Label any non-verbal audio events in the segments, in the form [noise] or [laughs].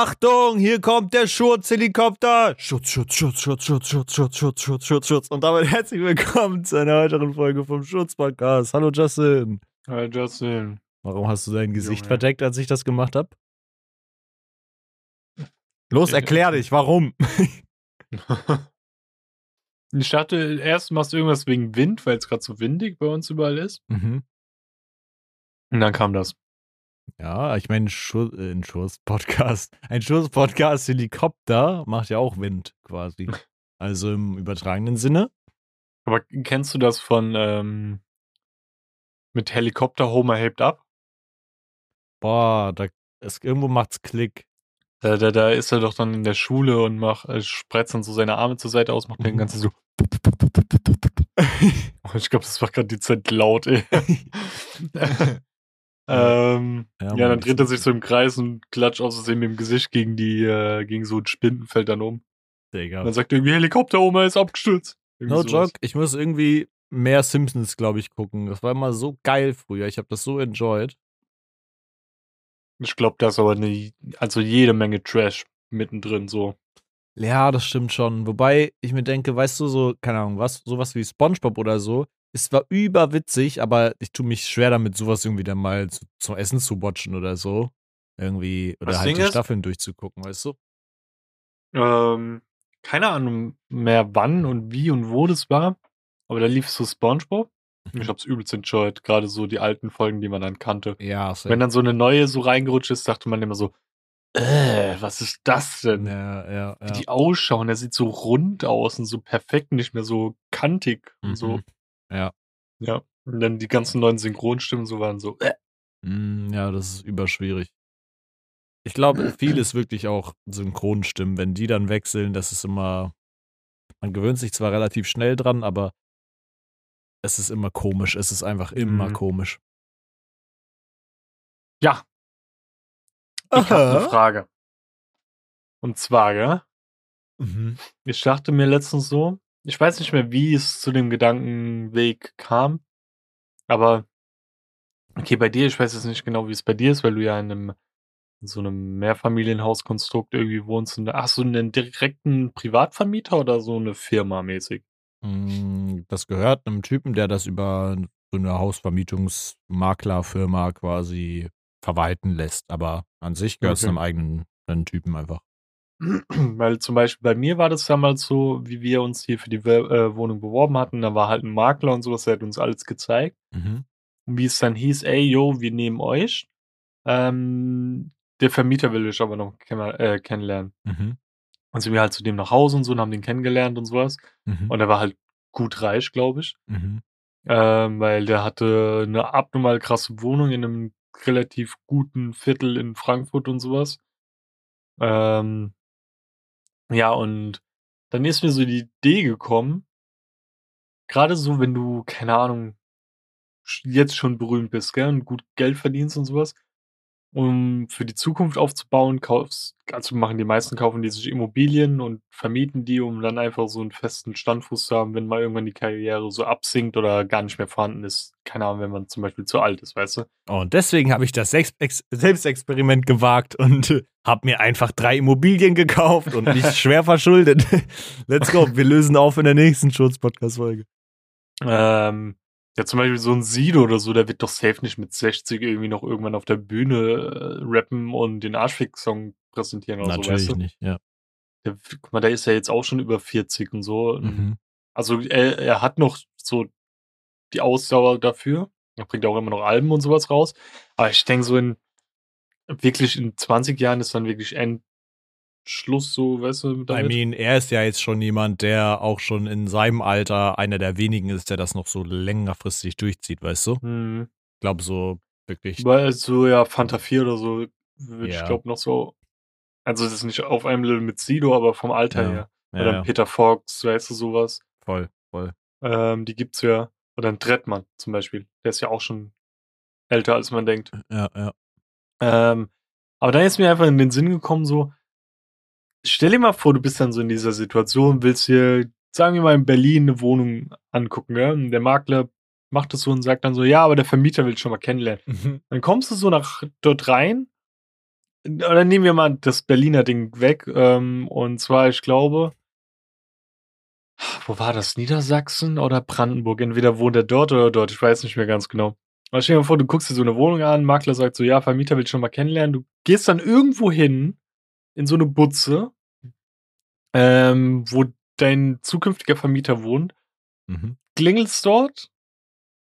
Achtung, hier kommt der Schurzhelikopter. Schutz, Schutz, Schutz, Schutz, Schutz, Schutz, Schutz, Schutz, Schutz, Schutz, Schutz. Und damit herzlich willkommen zu einer weiteren Folge vom Schutz-Podcast. Hallo Justin. Hi Justin. Warum hast du dein Gesicht Junge. verdeckt, als ich das gemacht habe? Los, erklär dich, warum? ich dachte, erst machst du irgendwas wegen Wind, weil es gerade so windig bei uns überall ist. Mhm. Und dann kam das. Ja, ich meine, Schu äh, ein Schuss-Podcast. [laughs] Ein Schuss-Podcast Helikopter macht ja auch Wind quasi. [laughs] Also im übertragenen Sinne. Aber kennst du das von ähm, mit Helikopter Homer hebt ab? Boah, da ist, irgendwo macht's Klick. Da, da, da ist er doch dann in der Schule und macht, äh, spreizt dann so seine Arme zur Seite aus, macht den Mhm. ganzen so. [laughs] Oh, ich glaube, das war gerade dezent laut, ey. Ähm, Ja, ja, dann dreht er sich so im Kreis und klatscht aus Versehen mit dem Gesicht gegen die, äh, gegen so ein Spindenfeld dann um. Digga. Dann sagt er irgendwie, Helikopter, Oma ist abgestürzt. Irgendwie No sowas. joke, ich muss irgendwie mehr Simpsons, glaube ich, gucken. Das war immer so geil früher. Ich habe das so enjoyed. Ich glaube, da ist aber eine, also jede Menge Trash mittendrin so. Ja, das stimmt schon. Wobei ich mir denke, weißt du, so, keine Ahnung, was, sowas wie Spongebob oder so, ist zwar überwitzig, aber ich tue mich schwer damit, sowas irgendwie dann mal zu, zum Essen zu watchen oder so. Irgendwie, oder Das halt die ist- Staffeln durchzugucken, weißt du? Ähm, keine Ahnung mehr wann und wie und wo das war. Aber da lief so Spongebob. Mhm. Ich hab's übelst enjoyed. Gerade so die alten Folgen, die man dann kannte. Ja, safe. Wenn dann so eine neue so reingerutscht ist, dachte man immer so, äh, was ist das denn? ja, ja, Wie ja. die ausschauen, der sieht so rund aus und so perfekt, nicht mehr so kantig und so. Ja. Ja. Und dann die ganzen neuen Synchronstimmen so waren so, äh. Mm, Ja, das ist überschwierig. Ich glaube, viel [clears throat] ist wirklich auch Synchronstimmen. Wenn die dann wechseln, das ist immer. Man gewöhnt sich zwar relativ schnell dran, aber es ist immer komisch. Es ist einfach immer Mhm. komisch. Ja. Ich habe eine Frage. Und zwar, gell? Mhm. Ich dachte mir letztens so, ich weiß nicht mehr, wie es zu dem Gedankenweg kam, aber okay, bei dir, ich weiß jetzt nicht genau, wie es bei dir ist, weil du ja in einem in so einem Mehrfamilienhauskonstrukt irgendwie wohnst. Und, hast du einen direkten Privatvermieter oder so eine Firma mäßig? Mm, Das gehört einem Typen, der das über so eine Hausvermietungsmaklerfirma quasi verwalten lässt. Aber an sich gehört es Okay. einem eigenen einem Typen einfach. [clears throat] Weil zum Beispiel bei mir war das damals so, wie wir uns hier für die äh, Wohnung beworben hatten, da war halt ein Makler und sowas, der hat uns alles gezeigt. Mhm. Und wie es dann hieß, ey, yo, wir nehmen euch. Ähm, der Vermieter will euch aber noch kenn äh, kennenlernen. Mhm. Und sind wir halt zu dem nach Hause und so und haben den kennengelernt und sowas. Mhm. Und er war halt gut reich, glaube ich. Mhm. Ähm, weil der hatte eine abnormal krasse Wohnung in einem relativ guten Viertel in Frankfurt und sowas. Ähm, ja, und dann ist mir so die Idee gekommen, gerade so, wenn du, keine Ahnung, jetzt schon berühmt bist, gell, und gut Geld verdienst und sowas, um für die Zukunft aufzubauen, kaufst, also machen die meisten kaufen die sich Immobilien und vermieten die, um dann einfach so einen festen Standfuß zu haben, wenn mal irgendwann die Karriere so absinkt oder gar nicht mehr vorhanden ist. Keine Ahnung, wenn man zum Beispiel zu alt ist, weißt du? Und deswegen habe ich das Selbstex Selbstexperiment gewagt und [laughs] habe mir einfach drei Immobilien gekauft und mich [laughs] schwer verschuldet. [laughs] Let's go. Wir lösen auf in der nächsten Schutz-Podcast-Folge. Ähm, ja, zum Beispiel so ein Sido oder so, der wird doch safe nicht mit 60 irgendwie noch irgendwann auf der Bühne äh, rappen und den Arschfick-Song präsentieren oder so, Natürlich weißt du? nicht, ja. Der, guck mal, der ist ja jetzt auch schon über 40 und so. Mhm. Also er, er hat noch so die Ausdauer dafür. Er bringt auch immer noch Alben und sowas raus. Aber ich denke so in wirklich in 20 Jahren ist dann wirklich Endschluss, so, weißt du, I damit. mean, er ist ja jetzt schon jemand, der auch schon in seinem Alter einer der wenigen ist, der das noch so längerfristig durchzieht, weißt du? hm. Ich glaube, so wirklich. Weil so, ja, Fanta 4 oder so, würde Ja. ich glaube noch so. Also das ist nicht auf einem Level mit Sido, aber vom Alter Ja. her. Ja, Oder Peter Fox, weißt du, sowas. voll, voll. Ähm, die gibt's ja. Oder ein Trettmann zum Beispiel. Der ist ja auch schon älter, als man denkt. Ja, ja. Ähm, aber dann ist mir einfach in den Sinn gekommen, so, stell dir mal vor, du bist dann so in dieser Situation, willst hier, sagen wir mal, in Berlin eine Wohnung angucken, ja? Und der Makler macht das so und sagt dann so, ja, aber der Vermieter will schon mal kennenlernen. Mhm. Dann kommst du so nach dort rein, oder nehmen wir mal das Berliner Ding weg. Ähm, und zwar, ich glaube, wo war das? Niedersachsen oder Brandenburg? Entweder wohnt er dort oder dort. Ich weiß nicht mehr ganz genau. Aber stell dir mal vor, du guckst dir so eine Wohnung an, Makler sagt so, ja, Vermieter will schon mal kennenlernen. Du gehst dann irgendwo hin, in so eine Butze, ähm, wo dein zukünftiger Vermieter wohnt, Mhm. klingelst dort,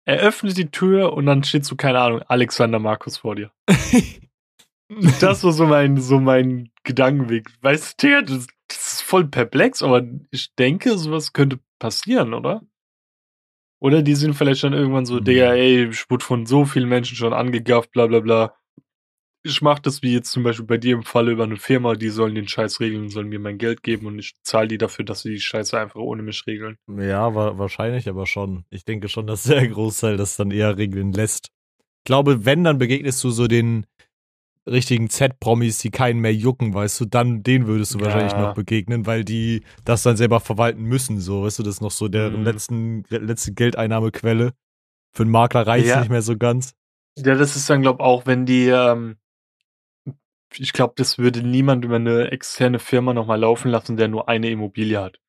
eröffnet die Tür und dann steht so, keine Ahnung, Alexander Markus vor dir. [laughs] Das war so mein, so mein Gedankenweg. Weißt du, das, das ist voll perplex, aber ich denke, sowas könnte passieren, oder? Oder die sind vielleicht dann irgendwann so, Mhm. Digga, ey, ich wurde von so vielen Menschen schon angegafft, bla bla bla. Ich mach das wie jetzt zum Beispiel bei dir im Fall über eine Firma, die sollen den Scheiß regeln, sollen mir mein Geld geben und ich zahle die dafür, dass sie die Scheiße einfach ohne mich regeln. Ja, wa wahrscheinlich, aber schon. Ich denke schon, dass der [laughs] Großteil das dann eher regeln lässt. Ich glaube, wenn, dann begegnest du so den richtigen Z-Promis, die keinen mehr jucken, weißt du, dann den würdest du wahrscheinlich Ja. noch begegnen, weil die das dann selber verwalten müssen, so, weißt du, das ist noch so deren Mhm. letzten, letzte Geldeinnahmequelle. Für einen Makler reicht Ja. nicht mehr so ganz. Ja, das ist dann, glaube auch, wenn die, ähm, ich glaube, das würde niemand über eine externe Firma nochmal laufen lassen, der nur eine Immobilie hat.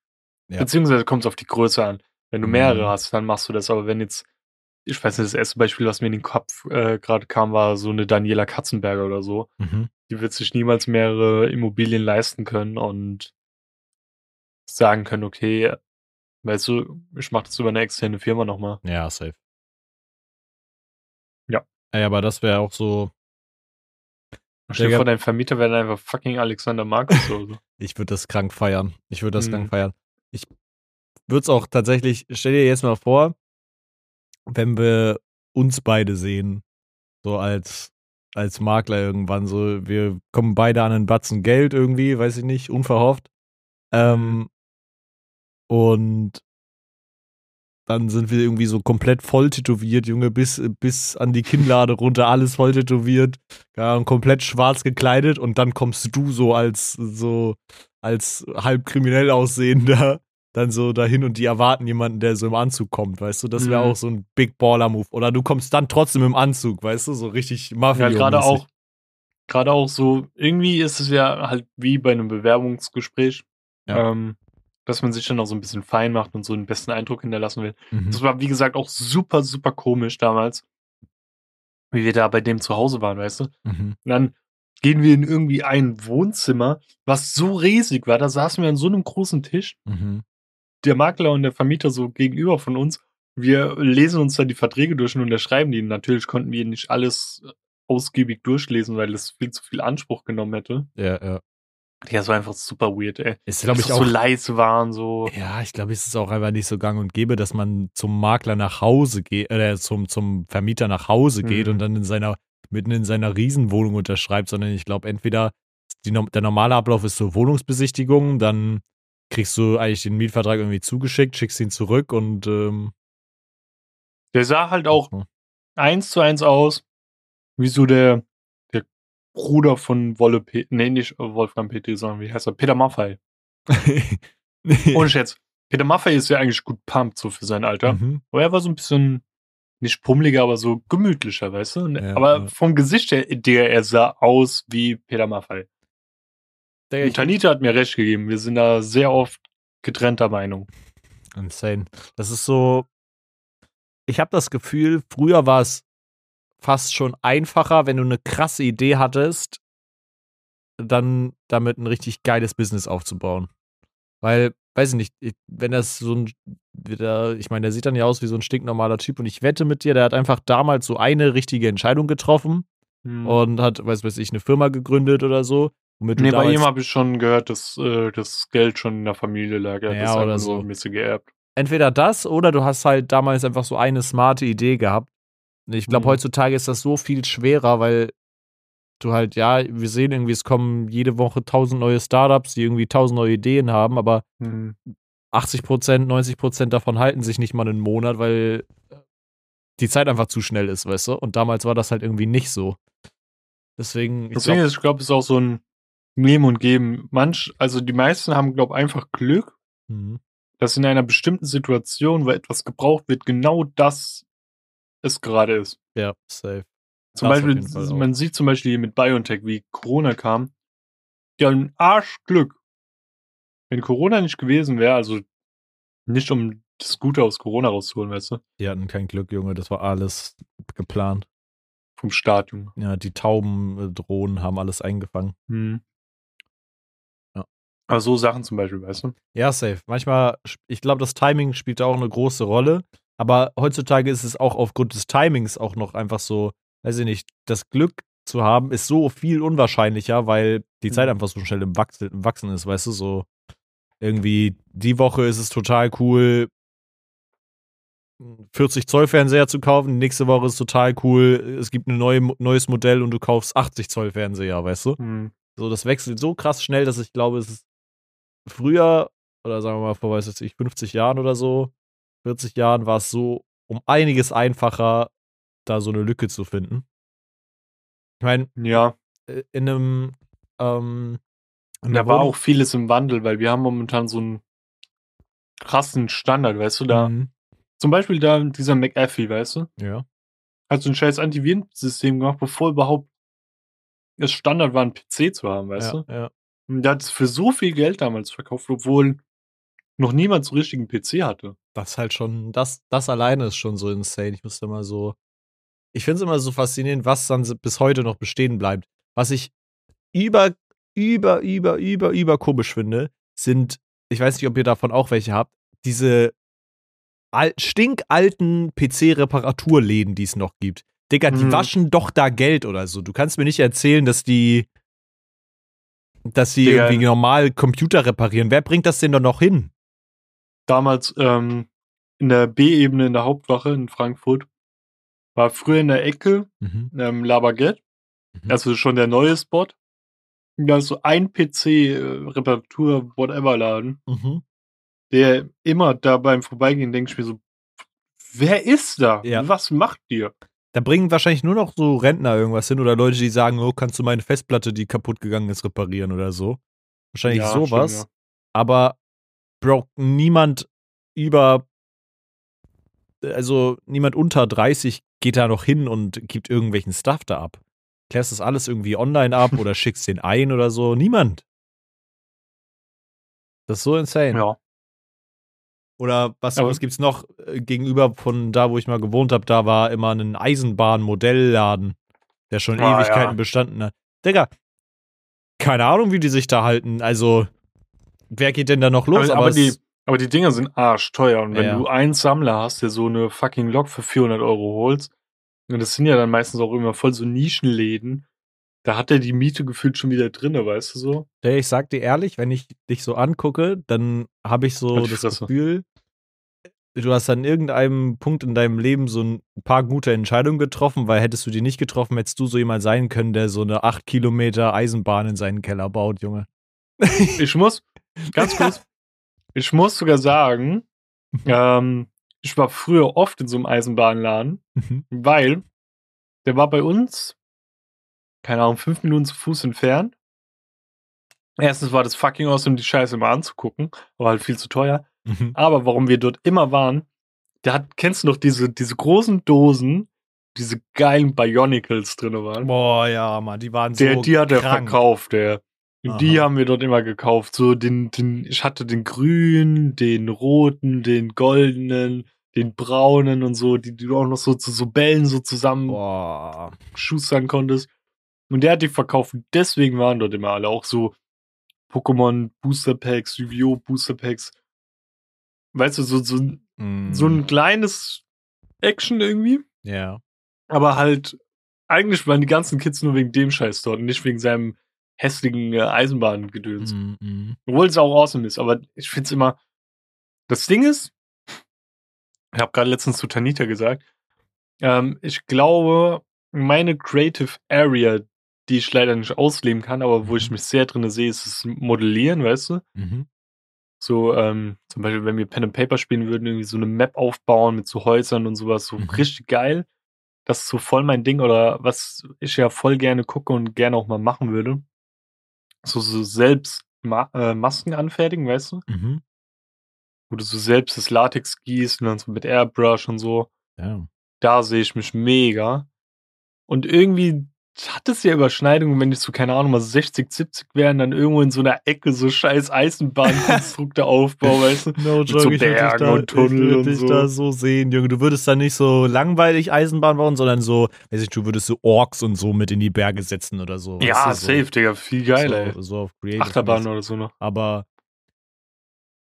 Ja. Beziehungsweise kommt es auf die Größe an. Wenn du mehrere Mhm. hast, dann machst du das. Aber wenn jetzt, ich weiß nicht, das erste Beispiel, was mir in den Kopf äh, gerade kam, war so eine Daniela Katzenberger oder so. Mhm. Die wird sich niemals mehrere Immobilien leisten können und sagen können, okay, weißt du, ich mache das über eine externe Firma nochmal. Ja, safe. Ja. Ey, aber das wäre auch so, Stell dir vor, dein Vermieter wäre dann einfach fucking Alexander Markus oder so. [laughs] Ich würde das krank feiern. Ich würde das Mhm. krank feiern. Ich würde es auch tatsächlich, stell dir jetzt mal vor, wenn wir uns beide sehen, so als, als Makler irgendwann, so, wir kommen beide an einen Batzen Geld irgendwie, weiß ich nicht, unverhofft. Ähm, und dann sind wir irgendwie so komplett voll tätowiert, Junge, bis, bis an die Kinnlade runter, alles voll tätowiert, ja, und komplett schwarz gekleidet und dann kommst du so als so als halb kriminell aussehender dann so dahin und die erwarten jemanden, der so im Anzug kommt, weißt du? Das wäre Mhm. auch so ein Big Baller Move. Oder du kommst dann trotzdem im Anzug, weißt du? So richtig Mafia. Ja, gerade auch, gerade auch so, irgendwie ist es ja halt wie bei einem Bewerbungsgespräch, Ja. ähm, dass man sich dann auch so ein bisschen fein macht und so einen besten Eindruck hinterlassen will. Mhm. Das war, wie gesagt, auch super, super komisch damals, wie wir da bei dem zu Hause waren, weißt du? Mhm. Und dann gehen wir in irgendwie ein Wohnzimmer, was so riesig war. Da saßen wir an so einem großen Tisch, Mhm. der Makler und der Vermieter so gegenüber von uns. Wir lesen uns dann die Verträge durch und unterschreiben die. Natürlich konnten wir nicht alles ausgiebig durchlesen, weil das viel zu viel Anspruch genommen hätte. Ja, ja. Ja, das war einfach super weird, ey. Ist, glaube ich, auch. so leise waren, so. Ja, ich glaube, es ist auch einfach nicht so gang und gäbe, dass man zum Makler nach Hause geht, oder zum, zum Vermieter nach Hause geht Mhm. und dann in seiner, mitten in seiner Riesenwohnung unterschreibt, sondern ich glaube, entweder die, der normale Ablauf ist so Wohnungsbesichtigung, dann kriegst du eigentlich den Mietvertrag irgendwie zugeschickt, schickst ihn zurück und ähm, Der sah halt auch so. eins zu eins aus, wie so der Bruder von Wolle P. Nee, nicht Wolfgang Petri, sondern wie heißt er? Peter Maffei. [laughs] Ohne Scherz. Peter Maffei ist ja eigentlich gut pumped, so für sein Alter. Mhm. Aber er war so ein bisschen, nicht pummeliger, aber so gemütlicher, weißt du? Ja, aber ja. vom Gesicht her, der, er sah aus wie Peter Maffei. Und Tanita hat mir recht gegeben. Wir sind da sehr oft getrennter Meinung. Insane. Das ist so. Ich habe das Gefühl, früher war es fast schon einfacher, wenn du eine krasse Idee hattest, dann damit ein richtig geiles Business aufzubauen. Weil, weiß ich nicht, ich- wenn das so ein, ich meine, der sieht dann ja aus wie so ein stinknormaler Typ und ich wette mit dir, der hat einfach damals so eine richtige Entscheidung getroffen Hm. und hat, weiß weiß ich, eine Firma gegründet oder so. Womit du Nee, bei ihm habe ich schon gehört, dass äh, das Geld schon in der Familie lag. Er hat Ja, das oder so. ein bisschen geerbt. entweder das oder du hast halt damals einfach so eine smarte Idee gehabt. Ich glaube, Mhm. heutzutage ist das so viel schwerer, weil du halt, ja, wir sehen irgendwie, es kommen jede Woche tausend neue Startups, die irgendwie tausend neue Ideen haben, aber Hm. 80 Prozent, 90 Prozent davon halten sich nicht mal einen Monat, weil die Zeit einfach zu schnell ist, weißt du? Und damals war das halt irgendwie nicht so. Deswegen, ich Deswegen glaub, ist, ich glaube, es ist auch so ein Nehmen und Geben. Manch, also die meisten haben, glaube ich, einfach Glück, Mhm. dass in einer bestimmten Situation, wo etwas gebraucht wird, genau das es gerade ist. ja, safe. Zum Das Beispiel, man sieht zum Beispiel hier mit BioNTech, wie Corona kam. Die haben ein Arschglück. Wenn Corona nicht gewesen wäre, also nicht um das Gute aus Corona rauszuholen, weißt du, Die hatten kein Glück, Junge. Das war alles geplant. vom Staat, Junge. Ja, die Tauben, äh, Drohnen haben alles eingefangen. Hm. Ja. Aber so Sachen zum Beispiel, weißt du? Ja, safe. Manchmal, ich glaube, das Timing spielt da auch eine große Rolle. Aber heutzutage ist es auch aufgrund des Timings auch noch einfach so, weiß ich nicht, das Glück zu haben ist so viel unwahrscheinlicher, weil die Zeit Mhm. einfach so schnell im Wachsen, im Wachsen ist, weißt du, so irgendwie die Woche ist es total cool, 40 Zoll Fernseher zu kaufen, nächste Woche ist total cool, es gibt ein neue, neues Modell und du kaufst 80 Zoll Fernseher, weißt du? Hm. So, das wechselt so krass schnell, dass ich glaube, es ist früher, oder sagen wir mal vor, weiß ich, 50 Jahren oder so, 40 Jahren war es so um einiges einfacher, da so eine Lücke zu finden. Ich meine, Ja, äh, in einem, ähm, in da war Wohnung- auch vieles im Wandel, weil wir haben momentan so einen krassen Standard, weißt du, da. Mhm. Zum Beispiel da dieser McAfee, weißt du? Ja. Hat so ein scheiß Antivirensystem gemacht, bevor überhaupt es Standard war, ein PC zu haben, weißt ja, du? ja. Und der hat es für so viel Geld damals verkauft, obwohl noch niemand so richtigen PC hatte. Das halt schon, das, das alleine ist schon so insane. Ich muss da mal so. Ich finde es immer so faszinierend, was dann bis heute noch bestehen bleibt. Was ich über, über, über, über, über komisch finde, sind, ich weiß nicht, ob ihr davon auch welche habt, diese al stinkalten PC-Reparaturläden, die es noch gibt. Digga, die Mhm. waschen doch da Geld oder so. Du kannst mir nicht erzählen, dass die, dass Digga. irgendwie normal Computer reparieren. Wer bringt das denn doch noch hin? Damals ähm, in der B-Ebene in der Hauptwache in Frankfurt war früher in der Ecke Mhm. ähm, La Baguette, Mhm. also schon der neue Spot. Da ist so ein PC-Reparatur-Whatever-Laden, Mhm. der immer da beim Vorbeigehen denke ich mir so, wer ist da? Ja. Was macht ihr? Da bringen wahrscheinlich nur noch so Rentner irgendwas hin oder Leute, die sagen, oh, kannst du meine Festplatte, die kaputt gegangen ist, reparieren oder so. Wahrscheinlich Ja, sowas. stimmt, Aber, Bro, niemand über, also niemand unter 30 geht da noch hin und gibt irgendwelchen Stuff da ab. Klärst das alles irgendwie online ab [laughs] oder schickst den ein oder so. Niemand. Das ist so insane. Ja. Oder was, was gibt's noch äh, gegenüber von da, wo ich mal gewohnt habe? Da war immer ein Eisenbahnmodellladen, der schon Ah, Ewigkeiten ja. bestanden hat. Digga, keine Ahnung, wie die sich da halten. Also, wer geht denn da noch los? aber, aber, es- die, aber die Dinger sind arschteuer. Und wenn Ja. du einen Sammler hast, der so eine fucking Lok für 400 Euro holst, und das sind ja dann meistens auch immer voll so Nischenläden, da hat er die Miete gefühlt schon wieder drinne, weißt du so? Ey, ich sag dir ehrlich, wenn ich dich so angucke, dann habe ich so Halt das. Gefühl, du hast an irgendeinem Punkt in deinem Leben so ein paar gute Entscheidungen getroffen, weil hättest du die nicht getroffen, hättest du so jemand sein können, der so eine 8 Kilometer Eisenbahn in seinen Keller baut, Junge. Ich muss, ganz kurz, [laughs] ich muss sogar sagen, ähm, ich war früher oft in so einem Eisenbahnladen, Mhm. weil der war bei uns, keine Ahnung, fünf Minuten zu Fuß entfernt. Erstens war das fucking awesome, die Scheiße mal anzugucken, war halt viel zu teuer. Mhm. Aber warum wir dort immer waren, der hat, kennst du noch diese, diese großen Dosen, diese geilen Bionicles drin waren? Boah, ja, Mann, die waren Der, so die hat er verkauft, der. Die haben wir dort immer gekauft. So den, den, ich hatte den grünen, den roten, den goldenen, den braunen und so, die, die du auch noch so zu so Bällen so zusammen Boah. schustern konntest. Und der hat die verkauft. Deswegen waren dort immer alle auch so Pokémon Booster Packs, Yu-Gi-Oh! Booster Packs. Weißt du, so, so, Mm, so ein kleines Action irgendwie. Ja. Aber halt, eigentlich waren die ganzen Kids nur wegen dem Scheiß dort und nicht wegen seinem hässlichen äh, Eisenbahngedöns. Mm, mm. Obwohl es auch awesome ist, aber ich finde es immer. Das Ding ist, ich habe gerade letztens zu Tanita gesagt, ähm, ich glaube, meine Creative Area, die ich leider nicht ausleben kann, aber wo ich Mhm. mich sehr drin sehe, ist das Modellieren, weißt du? Mhm. So, ähm, zum Beispiel, wenn wir Pen and Paper spielen würden, irgendwie so eine Map aufbauen mit so Häusern und sowas, so Mhm. richtig geil. Das ist so voll mein Ding oder was ich ja voll gerne gucke und gerne auch mal machen würde. So, so selbst Ma äh, Masken anfertigen, weißt du? Mhm. Wo du so selbst das Latex gießt und dann so mit Airbrush und so. Ja. Da sehe ich mich mega. Und irgendwie hat es ja Überschneidungen, wenn ich so, keine Ahnung, mal 60, 70 wären, dann irgendwo in so einer Ecke so scheiß Eisenbahnkonstrukte [laughs] aufbauen, weißt du? [laughs] No joke, so ich Bergen da, und Tunnel ich würd und dich so. da so sehen, Junge. Du würdest da nicht so langweilig Eisenbahn bauen, sondern so, weiß ich, du würdest so Orks und so mit in die Berge setzen oder so. Ja, du, so, safe, Digga, viel geiler, so, ey. so auf Creative. Achterbahn oder so noch. Aber,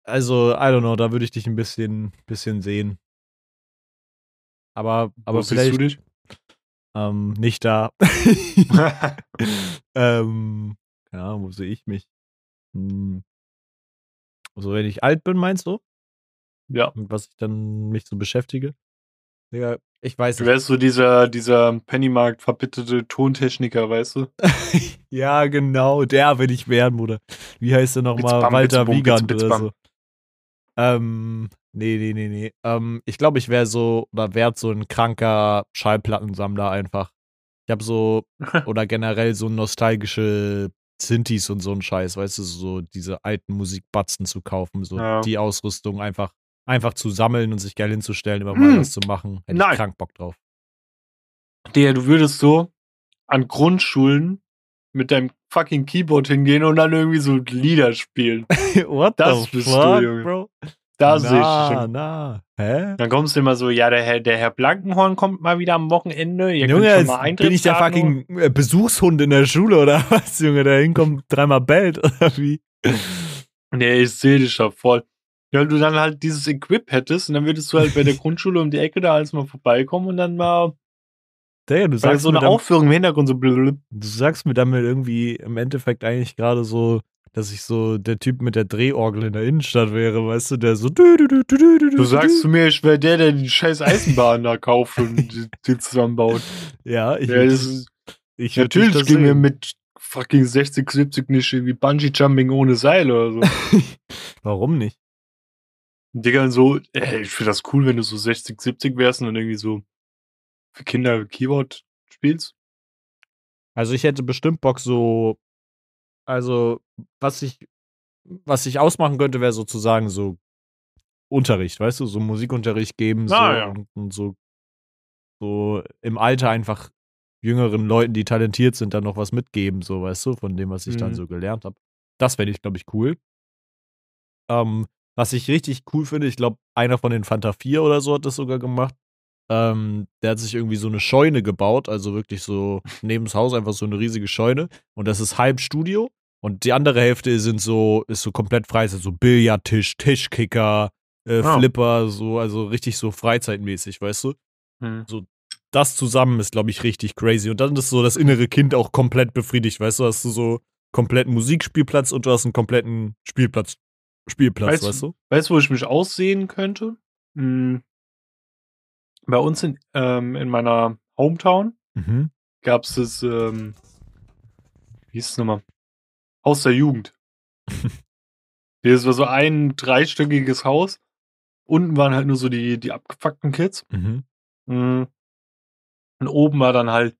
also, I don't know, da würde ich dich ein bisschen, bisschen sehen. Aber, aber Wo vielleicht dich? Ähm, nicht da. [laughs] [laughs] ähm, ja, wo sehe ich mich? Hm. Also, wenn ich alt bin, meinst du? ja. Und was ich dann mich so beschäftige? Digga, ich weiß Du nicht. wärst so dieser, dieser Pennymarkt verbitterte Tontechniker, weißt du? [laughs] ja, genau, der will ich werden, Bruder. Wie heißt der nochmal? Walter Wiegand oder so. Ähm, nee, nee, nee, nee. Ähm, ich glaube, ich wäre so, oder werd so ein kranker Schallplattensammler einfach. Ich habe so, [laughs] oder generell so nostalgische Synthes und so ein Scheiß, weißt du, so diese alten Musikbatzen zu kaufen, so Ja. die Ausrüstung einfach, einfach zu sammeln und sich geil hinzustellen, immer mal Hm. was zu machen. Hätte Nein. ich krank Bock drauf. Digga, du würdest so an Grundschulen mit deinem fucking Keyboard hingehen und dann irgendwie so Lieder spielen. [laughs] What Das the bist du, fuck, Junge. Bro? Da sehe ich schon. na. Hä? Dann kommst du immer so, ja, der Herr, der Herr Blankenhorn kommt mal wieder am Wochenende. Ihr Junge, könnt schon mal Eintritt bin ich der fucking äh, Besuchshund in der Schule oder [laughs] was, Junge? Der hinkommt, [laughs] dreimal bellt oder wie? Nee, ich sehe dich da voll. Ja, du dann halt dieses Equip hättest und dann würdest du halt bei der [laughs] Grundschule um die Ecke da alles mal vorbeikommen und dann mal Digga, du sagst, so mir eine Aufführung im Hintergrund so blub. du sagst mir damit irgendwie im Endeffekt eigentlich gerade so, dass ich so der Typ mit der Drehorgel in der Innenstadt wäre, weißt du, der so du, du, du, du, du, du, Du sagst zu mir, ich wäre der, der die scheiß Eisenbahn da kauft und die, zusammenbaut. [laughs] ja, ich Ja, ist, ich natürlich mir sehen. mit fucking 60, 70 nicht irgendwie Bungee-Jumping ohne Seil oder so. [laughs] Warum nicht? Digga, so, ey, ich finde das cool, wenn du so 60, 70 wärst und irgendwie so für Kinder Keyboard spielst. Also ich hätte bestimmt Bock so, also was ich, was ich ausmachen könnte, wäre sozusagen so Unterricht, weißt du, so Musikunterricht geben so, Ah, ja. und, und so, so im Alter einfach jüngeren Leuten, die talentiert sind, dann noch was mitgeben, so, weißt du, von dem, was ich dann Mhm. so gelernt habe. Das fände ich, glaube ich, cool. Ähm, was ich richtig cool finde, ich glaube, einer von den Fanta 4 oder so hat das sogar gemacht. Ähm, der hat sich irgendwie so eine Scheune gebaut, also wirklich so neben das Haus einfach so eine riesige Scheune. Und das ist halb Studio. Und die andere Hälfte sind so, ist so komplett frei, ist so Billardtisch, Tischkicker, äh, Ah. Flipper, so, also richtig so freizeitmäßig, weißt du? Hm. Das zusammen ist, glaube ich, richtig crazy. Und dann ist so das innere Kind auch komplett befriedigt, weißt du? Hast du so kompletten Musikspielplatz und du hast einen kompletten Spielplatz, Spielplatz, Weißt du- weißt du? Weißt du, wo ich mich aussehen könnte? Hm. Bei uns in, ähm, in meiner Hometown Mhm. gab es das, ähm, wie hieß es nochmal? Haus der Jugend. [laughs] Das war so ein dreistöckiges Haus. Unten waren halt nur so die, die abgefuckten Kids. Mhm. Mhm. Und oben war dann halt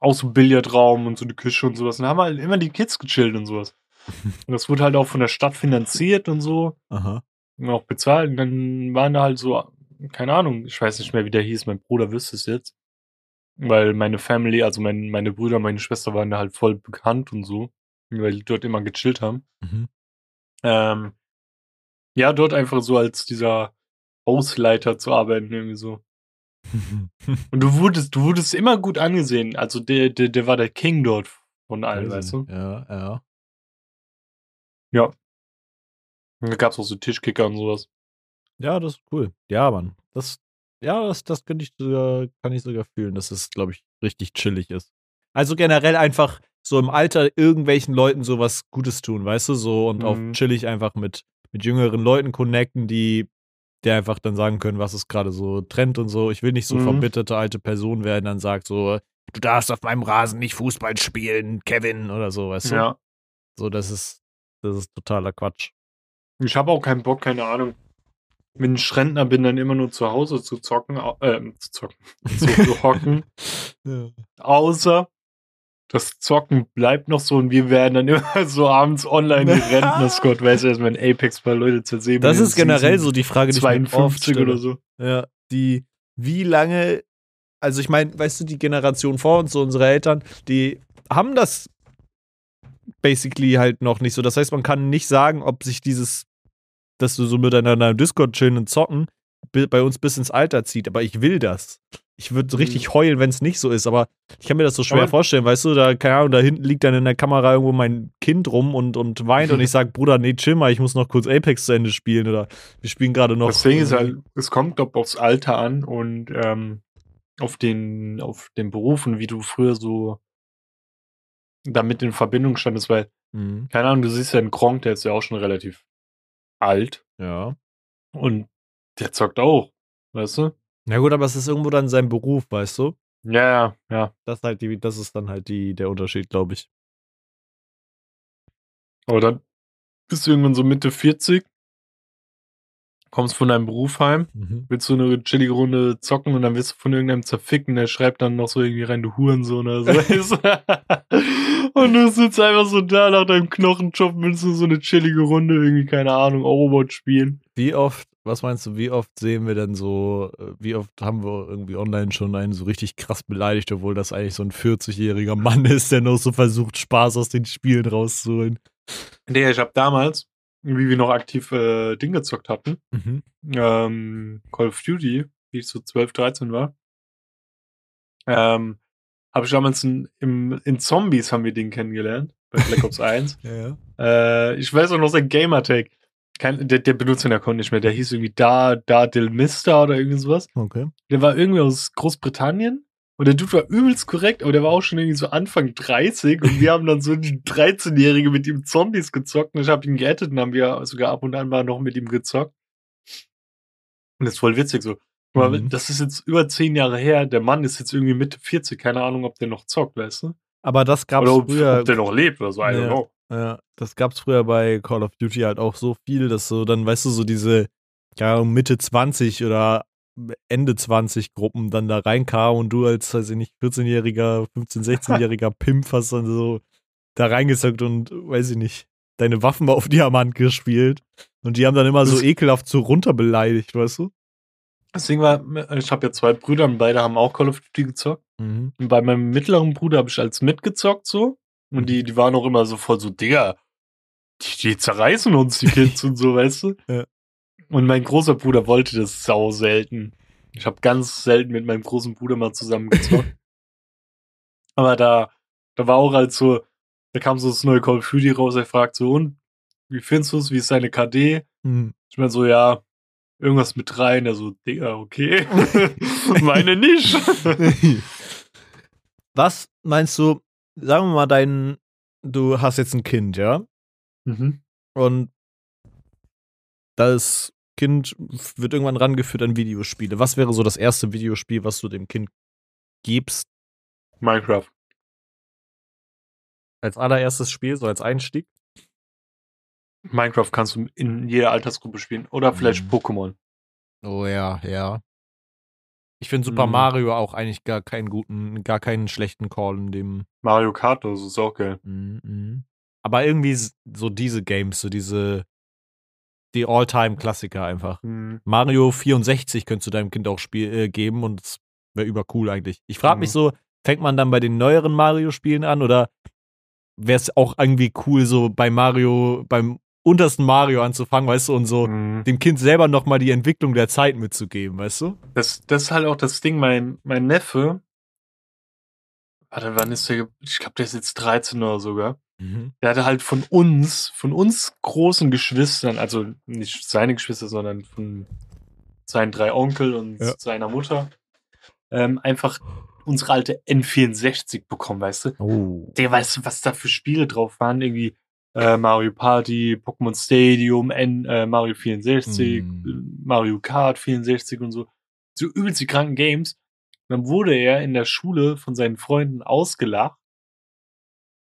auch so ein Billardraum und so eine Küche und sowas. Und da haben halt immer die Kids gechillt und sowas. [laughs] Und das wurde halt auch von der Stadt finanziert und so. Aha. Und auch bezahlt. Und dann waren da halt so, keine Ahnung, ich weiß nicht mehr, wie der hieß. Mein Bruder wüsste es jetzt. Weil meine Family, also mein, meine Brüder, meine Schwester waren da halt voll bekannt und so. Weil die dort immer gechillt haben. Mhm. Ähm, ja, dort einfach so als dieser Hausleiter zu arbeiten, irgendwie so. [laughs] Und du wurdest, du wurdest immer gut angesehen. Also der, der, der war der King dort von allen, weißt du? Ja, ja. Ja. Und da gab's auch so Tischkicker und sowas. Ja, das ist cool. Ja, Mann. Das, ja, das, das kann ich sogar, kann ich sogar fühlen, dass es, glaube ich, richtig chillig ist. Also generell einfach so im Alter irgendwelchen Leuten sowas Gutes tun, weißt du, so und auch Mhm. chillig einfach mit, mit jüngeren Leuten connecten, die, die einfach dann sagen können, was ist gerade so Trend und so. Ich will nicht so Mhm. verbitterte alte Person werden, dann sagt so, du darfst auf meinem Rasen nicht Fußball spielen, Kevin oder so, weißt du? Ja. So, das ist, das ist totaler Quatsch. Ich habe auch keinen Bock, keine Ahnung. Wenn ich Rentner bin, dann immer nur zu Hause zu zocken, äh, zu zocken, [laughs] zu, zu hocken. [laughs] Ja. Außer das Zocken bleibt noch so und wir werden dann [laughs] immer so abends online [laughs] die Rentner, Scott weiß erstmal in Apex bei Leute zersehen. Das ist generell so die Frage, die ich mir oft 52 oder so. Ja, die, wie lange also ich meine, weißt du, die Generation vor uns, so unsere Eltern, die haben das basically halt noch nicht so. Das heißt, man kann nicht sagen, ob sich dieses, dass du so miteinander im Discord chillen und zocken, bei uns bis ins Alter zieht. Aber ich will das. Ich würde Mhm. richtig heulen, wenn es nicht so ist, aber ich kann mir das so schwer Aber- vorstellen, weißt du, da, keine Ahnung, da hinten liegt dann in der Kamera irgendwo mein Kind rum und, und weint und ich [laughs] sag, Bruder, nee, chill mal, ich muss noch kurz Apex zu Ende spielen oder wir spielen gerade noch. Das Ding ist halt, es kommt, glaub, aufs Alter an und ähm, auf den, auf den Beruf und wie du früher so damit in Verbindung standest, weil, Mhm, keine Ahnung, du siehst ja einen Gronk, der ist ja auch schon relativ alt ja. und der zockt auch, weißt du? Na gut, aber es ist irgendwo dann sein Beruf, weißt du? Ja, ja, ja. Das ist halt die, das ist dann halt die, der Unterschied, glaube ich. Aber dann bist du irgendwann so Mitte 40, kommst von deinem Beruf heim, Mhm. willst du eine chillige Runde zocken und dann wirst du von irgendeinem zerficken, der schreibt dann noch so irgendwie rein, du Hurensohn oder so. [laughs] und du sitzt einfach so da nach deinem Knochenchop, willst du so eine chillige Runde irgendwie, keine Ahnung, Overwatch spielen. Wie oft, was meinst du, wie oft sehen wir denn so, äh, wie oft haben wir irgendwie online schon einen so richtig krass beleidigt, obwohl das eigentlich so ein 40-jähriger Mann ist, der noch so versucht, Spaß aus den Spielen rauszuholen? Nee, ich habe damals, wie wir noch aktiv äh, Ding gezockt hatten, Mhm. ähm, Call of Duty, wie ich so 12, 13 war, ähm, habe ich damals in, im, in Zombies haben wir den kennengelernt, bei Black Ops 1. [laughs] Ja, ja. Äh, ich weiß auch noch sein Gamertag. Kein, der, der benutzt den Account nicht mehr. Der hieß irgendwie Da, Da Del Mister oder irgendwie sowas. Okay. Der war irgendwie aus Großbritannien. Und der Dude war übelst korrekt, aber der war auch schon irgendwie so Anfang 30 und wir haben dann so die 13-Jährige mit ihm Zombies gezockt und ich habe ihn geaddet und haben wir sogar ab und an mal noch mit ihm gezockt. Und das ist voll witzig so. Aber Mhm. das ist jetzt über zehn Jahre her, der Mann ist jetzt irgendwie Mitte 40, keine Ahnung, ob der noch zockt, weißt du? Aber das Oder ob, früher. ob der noch lebt oder so, I don't know. Ja, das gab's früher bei Call of Duty halt auch so viel, dass so dann, weißt du, so diese ja, Mitte 20 oder Ende 20 Gruppen dann da reinkamen und du als, weiß ich nicht, 14-jähriger, 15-, 16-jähriger Pimp hast dann so da reingesackt und, weiß ich nicht, deine Waffen auf Diamant gespielt. Und die haben dann immer so ekelhaft so runterbeleidigt, weißt du? Deswegen war, ich habe ja zwei Brüder und beide haben auch Call of Duty gezockt. Mhm. Und bei meinem mittleren Bruder habe ich als mitgezockt so. Und die, die waren auch immer so voll so, Digga, die, die zerreißen uns, die Kids und so, [laughs] weißt du? Ja. Und mein großer Bruder wollte das sau selten. Ich habe ganz selten mit meinem großen Bruder mal zusammen gezockt. [laughs] Aber da, da war auch halt so, da kam so das neue Call of Duty raus, er fragt so, und, wie findest du es, wie ist deine KD? Mhm. Ich meine so, ja, irgendwas mit rein. Er so, Digga, okay. [laughs] Meine nicht. Was meinst du, sagen wir mal, dein, du hast jetzt ein Kind, ja? mhm. Und das Kind wird irgendwann rangeführt an Videospiele. Was wäre so das erste Videospiel, was du dem Kind gibst Minecraft. als allererstes Spiel, so als Einstieg? Minecraft kannst du in jeder Altersgruppe spielen. Oder vielleicht Mhm. Pokémon. Oh ja, ja. Ich finde Super Mhm. Mario auch eigentlich gar keinen guten, gar keinen schlechten Call in dem. Mario Kart, das ist auch geil. Mhm, mhm. Aber irgendwie so diese Games, so diese die All-Time-Klassiker einfach. Mario 64 könntest du deinem Kind auch spiel, äh, geben und es wäre übercool eigentlich. Ich frage mich Mhm. so, fängt man dann bei den neueren Mario-Spielen an oder wäre es auch irgendwie cool, so bei Mario, beim untersten Mario anzufangen, weißt du, und so Mhm. dem Kind selber nochmal die Entwicklung der Zeit mitzugeben, weißt du? Das, das ist halt auch das Ding, mein, mein Neffe, warte, wann ist der, ich glaube, der ist jetzt 13 oder sogar. Der hatte halt von uns, von uns großen Geschwistern, also nicht seine Geschwister, sondern von seinen drei Onkel und Ja. seiner Mutter, ähm, einfach unsere alte N64 bekommen, weißt du? Oh. Der weißt du, was da für Spiele drauf waren? Irgendwie äh, Mario Party, Pokémon Stadium, N, äh, Mario 64, Mm. äh, Mario Kart 64 und so. So übelst die kranken Games. Und dann wurde er in der Schule von seinen Freunden ausgelacht,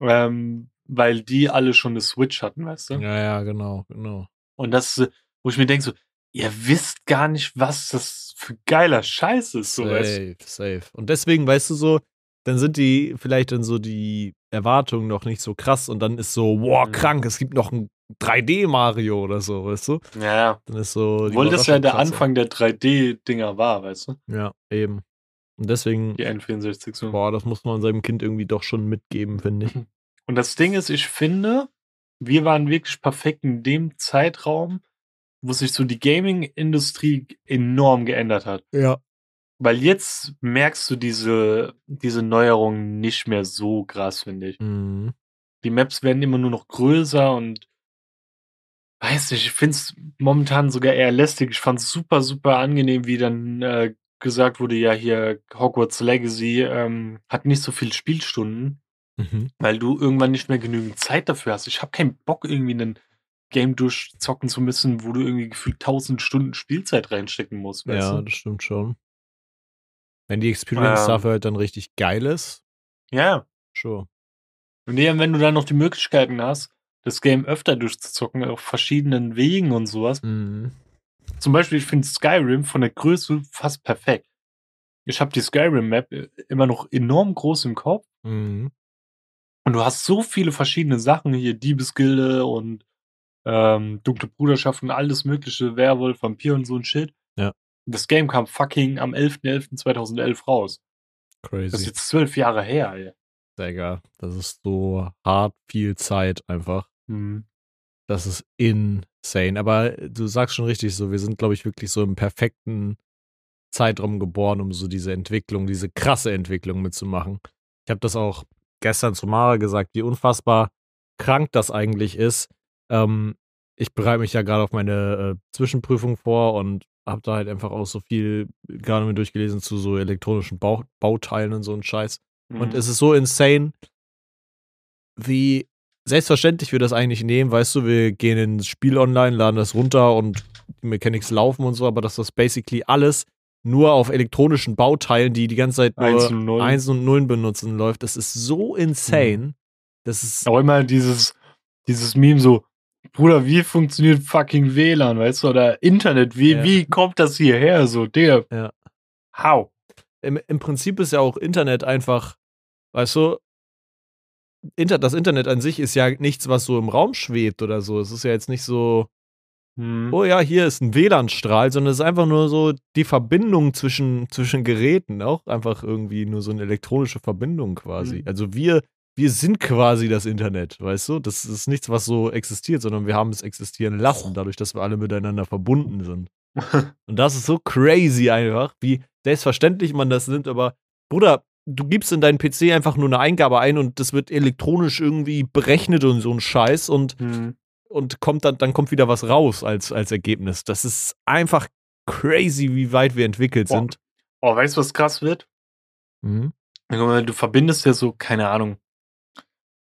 ähm, weil die alle schon eine Switch hatten, weißt du? Ja, ja, genau, genau. Und das, wo ich mir denke, so, ihr wisst gar nicht, was das für geiler Scheiß ist, so weißt du? Safe, safe. Und deswegen, weißt du so, dann sind die vielleicht dann so die Erwartungen noch nicht so krass und dann ist so, wow, Mhm. krank, es gibt noch ein 3D-Mario oder so, weißt du? Ja, ja. Dann ist so. Obwohl das ja der. Anfang der 3D-Dinger war, weißt du? Ja, eben. Und deswegen, Die N64 so. boah, das muss man seinem Kind irgendwie doch schon mitgeben, finde ich. [laughs] Und das Ding ist, ich finde, wir waren wirklich perfekt in dem Zeitraum, wo sich so die Gaming-Industrie enorm geändert hat. Ja. Weil jetzt merkst du diese, diese Neuerungen nicht mehr so krass, finde ich. Mhm. Die Maps werden immer nur noch größer und weiß nicht, ich finde es momentan sogar eher lästig. Ich fand es super, super angenehm, wie dann äh, gesagt wurde, ja, hier Hogwarts Legacy ähm, hat nicht so viel Spielstunden, Mhm. weil du irgendwann nicht mehr genügend Zeit dafür hast. Ich habe keinen Bock, irgendwie ein Game durchzocken zu müssen, wo du irgendwie gefühlt 1000 Stunden Spielzeit reinstecken musst. Ja, du? das stimmt schon. Wenn die Experience Ähm. dafür halt dann richtig geil ist, ja. sure. Und ja, wenn du dann noch die Möglichkeiten hast, das Game öfter durchzuzocken, auf verschiedenen Wegen und sowas. Mhm. Zum Beispiel, ich finde Skyrim von der Größe fast perfekt. Ich habe die Skyrim-Map immer noch enorm groß im Kopf. Mhm. Und du hast so viele verschiedene Sachen hier, Diebesgilde und ähm, Dunkle Bruderschaft und alles mögliche, Werwolf, Vampir und so ein Shit. Ja. Das Game kam fucking am 11.11.2011 raus. Das ist Crazy. jetzt zwölf Jahre her, ey. Digga, das ist so hart viel Zeit einfach. Hm. Das ist insane. Aber du sagst schon richtig so, wir sind, glaube ich, wirklich so im perfekten Zeitraum geboren, um so diese Entwicklung, diese krasse Entwicklung mitzumachen. Ich habe das auch gestern zu Mara gesagt, wie unfassbar krank das eigentlich ist. Ähm, ich bereite mich ja gerade auf meine äh, Zwischenprüfung vor und habe da halt einfach auch so viel gerade mir durchgelesen zu so elektronischen Bau Bauteilen und so ein Scheiß. Und Mhm. es ist so insane, wie selbstverständlich wir das eigentlich nehmen. Weißt du, wir gehen ins Spiel online, laden das runter und die Mechanics laufen und so, aber dass das basically alles nur auf elektronischen Bauteilen, die die ganze Zeit nur Eins und Null. Eins und Nullen benutzen, läuft, das ist so insane. Das ist, Auch immer dieses, dieses Meme so, Bruder, wie funktioniert fucking WLAN, weißt du, oder Internet, wie, Ja. wie kommt das hierher, so, Digga. Ja. How? im, im Prinzip ist ja auch Internet einfach, weißt du, Inter, das Internet an sich ist ja nichts, was so im Raum schwebt oder so. Es ist ja jetzt nicht so, Hm. oh ja, hier ist ein WLAN-Strahl, sondern es ist einfach nur so die Verbindung zwischen, zwischen Geräten, auch einfach irgendwie nur so eine elektronische Verbindung quasi. Mhm. Also wir, wir sind quasi das Internet, weißt du? Das ist nichts, was so existiert, sondern wir haben es existieren lassen, dadurch, dass wir alle miteinander verbunden sind. [laughs] Und das ist so crazy einfach, wie selbstverständlich man das nimmt, aber Bruder, du gibst in deinen PC einfach nur eine Eingabe ein und das wird elektronisch irgendwie berechnet und so ein Scheiß und Hm. und kommt dann, dann kommt wieder was raus als, als Ergebnis. Das ist einfach crazy, wie weit wir entwickelt Boah. sind. Oh, weißt du, was krass wird? Mhm. Du verbindest ja so, keine Ahnung,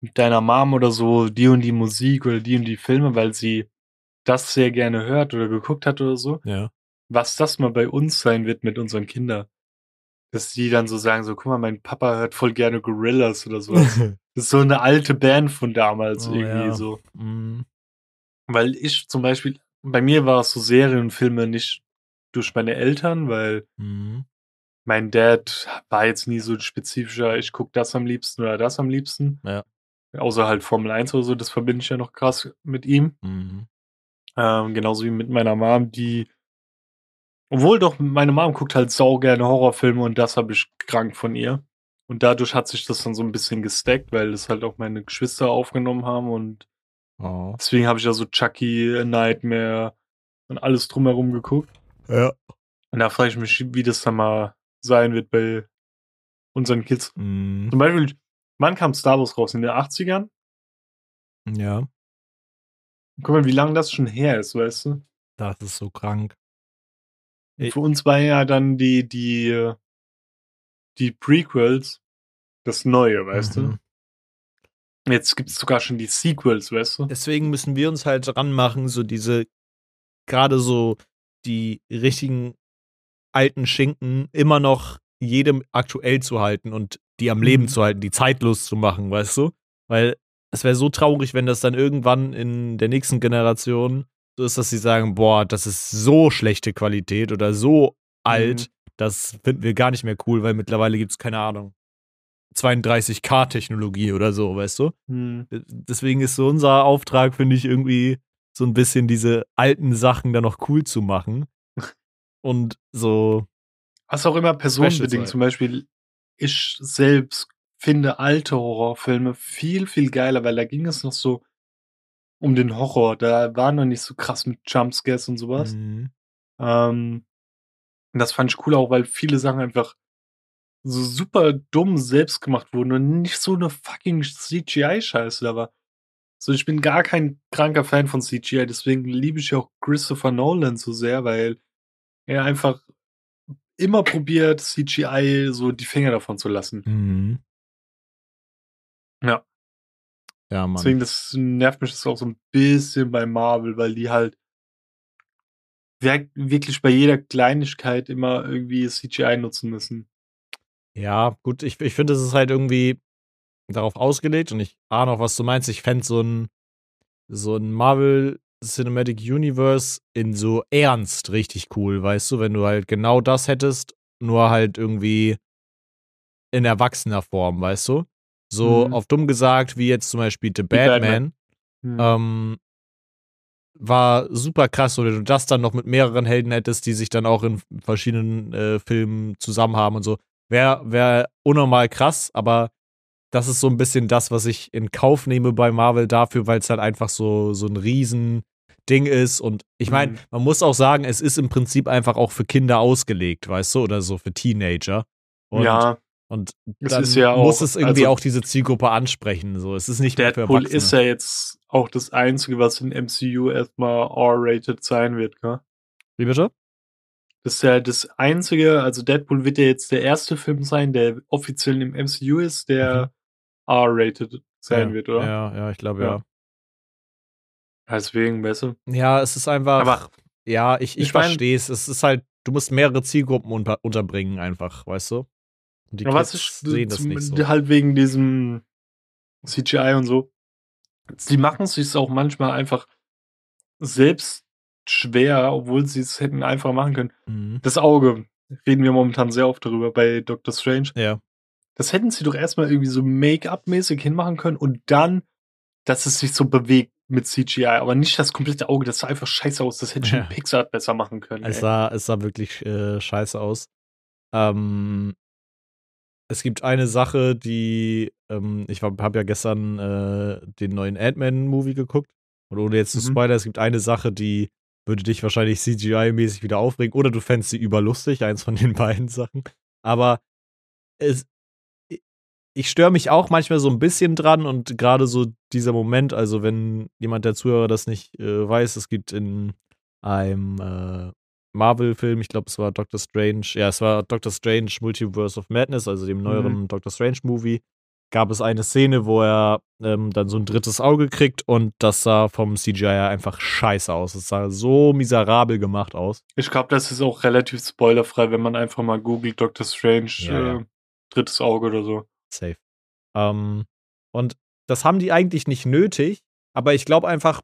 mit deiner Mom oder so die und die Musik oder die und die Filme, weil sie das sehr gerne hört oder geguckt hat oder so. Ja. Was das mal bei uns sein wird mit unseren Kindern. Dass die dann so sagen, so, guck mal, mein Papa hört voll gerne Gorillas oder so. [laughs] Das ist so eine alte Band von damals Oh, irgendwie ja. so. Mhm. Weil ich zum Beispiel, bei mir war es so Serien und Filme nicht durch meine Eltern, weil Mhm. mein Dad war jetzt nie so ein spezifischer, ich gucke das am liebsten oder das am liebsten. Ja. Außer halt Formel 1 oder so, das verbinde ich ja noch krass mit ihm. Mhm. Ähm, genauso wie mit meiner Mom, die, obwohl doch meine Mom guckt halt sau gerne Horrorfilme und das habe ich krank von ihr. Und dadurch hat sich das dann so ein bisschen gesteckt, weil das halt auch meine Geschwister aufgenommen haben und Oh. deswegen habe ich ja so Chucky, Nightmare und alles drumherum geguckt. Ja. Und da frage ich mich, wie das dann mal sein wird bei unseren Kids. Mhm. Zum Beispiel, wann kam Star Wars raus? In den 80ern? Ja. Guck mal, wie lange das schon her ist, weißt du? Das ist so krank. Ich- Für uns war ja dann die, die, die Prequels das Neue, weißt Mhm. du? Jetzt gibt es sogar schon die Sequels, weißt du? Deswegen müssen wir uns halt ranmachen, so diese, gerade so die richtigen alten Schinken immer noch jedem aktuell zu halten und die am Leben Mhm. zu halten, die zeitlos zu machen, weißt du? Weil es wäre so traurig, wenn das dann irgendwann in der nächsten Generation so ist, dass sie sagen, boah, das ist so schlechte Qualität oder so alt, das finden wir gar nicht mehr cool, weil mittlerweile gibt es keine Ahnung. 32K-Technologie oder so, weißt du? Hm. Deswegen ist so unser Auftrag, finde ich, irgendwie so ein bisschen diese alten Sachen dann noch cool zu machen. [laughs] Und so, Was auch immer personenbedingt. Zum Beispiel, ich selbst finde alte Horrorfilme viel, viel geiler, weil da ging es noch so um den Horror. Da war noch nicht so krass mit Jumpscares und sowas. Mhm. Ähm, das fand ich cool auch, weil viele Sachen einfach so super dumm selbst gemacht wurden und nicht so eine fucking CGI-Scheiße da war. So, ich bin gar kein kranker Fan von CGI, deswegen liebe ich auch Christopher Nolan so sehr, weil er einfach immer probiert, CGI so die Finger davon zu lassen. Mhm. Ja. Ja, Mann. Deswegen, das nervt mich das auch so ein bisschen bei Marvel, weil die halt wirklich bei jeder Kleinigkeit immer irgendwie CGI nutzen müssen. Ja, gut, ich, ich finde, es ist halt irgendwie darauf ausgelegt und ich ahne auch, was du meinst. Ich fände so ein, so ein Marvel Cinematic Universe in so ernst richtig cool, weißt du, wenn du halt genau das hättest, nur halt irgendwie in erwachsener Form, weißt du? So Mhm. auf dumm gesagt, wie jetzt zum Beispiel The Batman, Batman. Mhm. ähm, war super krass, oder du das dann noch mit mehreren Helden hättest, die sich dann auch in verschiedenen äh, Filmen zusammen haben und so. Wäre wär unnormal krass, aber das ist so ein bisschen das, was ich in Kauf nehme bei Marvel dafür, weil es halt einfach so, so ein Riesending ist. Und ich meine, Mhm. man muss auch sagen, es ist im Prinzip einfach auch für Kinder ausgelegt, weißt du, oder so für Teenager. Und, ja, und es dann ist ja muss auch- es irgendwie also- auch diese Zielgruppe ansprechen. So, es ist nicht mehr für Deadpool ist ja jetzt auch das Einzige, was in MCU erstmal R-rated sein wird, gell? Wie bitte? Das ist ja das Einzige, also Deadpool wird ja jetzt der erste Film sein, der offiziell im MCU ist, der R-rated sein ja, wird, oder? Ja, ja, ich glaube Ja. ja. Deswegen besser. Ja, es ist einfach. Aber ja, ich, ich, ich mein- verstehe es. Es ist halt, du musst mehrere Zielgruppen unter, unterbringen, einfach, weißt du? Und die Ja, was ich sehen das zum- nicht so. halt wegen diesem CGI und so. Sie machen es sich auch manchmal einfach selbst schwer, obwohl sie es hätten einfach machen können. Mhm. Das Auge, reden wir momentan sehr oft darüber bei Doctor Strange. Ja. Das hätten sie doch erstmal irgendwie so Make-up-mäßig hinmachen können und dann, dass es sich so bewegt mit CGI, aber nicht das komplette Auge, das sah einfach scheiße aus. Das hätte schon Ja. Pixar besser machen können. Es ey. sah, es sah wirklich äh, scheiße aus. Ähm, es gibt eine Sache, die, ähm, ich habe ja gestern äh, den neuen Ant-Man-Movie geguckt. Und ohne jetzt zu Mhm. spoilern, es gibt eine Sache, die würde dich wahrscheinlich CGI-mäßig wieder aufregen. Oder du fändest sie überlustig, eins von den [laughs] beiden Sachen. Aber es, ich störe mich auch manchmal so ein bisschen dran und gerade so dieser Moment, also wenn jemand der Zuhörer das nicht äh, weiß, es gibt in einem äh, Marvel-Film, ich glaube, es war Doctor Strange, ja, es war Doctor Strange Multiverse of Madness, also dem neueren Doctor Strange-Movie, gab es eine Szene, wo er ähm, dann so ein drittes Auge kriegt und das sah vom CGI einfach scheiße aus. Es sah so miserabel gemacht aus. Ich glaube, das ist auch relativ spoilerfrei, wenn man einfach mal googelt Doctor Strange, Ja, ja. Äh, drittes Auge oder so. Safe. Ähm, und das haben die eigentlich nicht nötig, aber ich glaube einfach,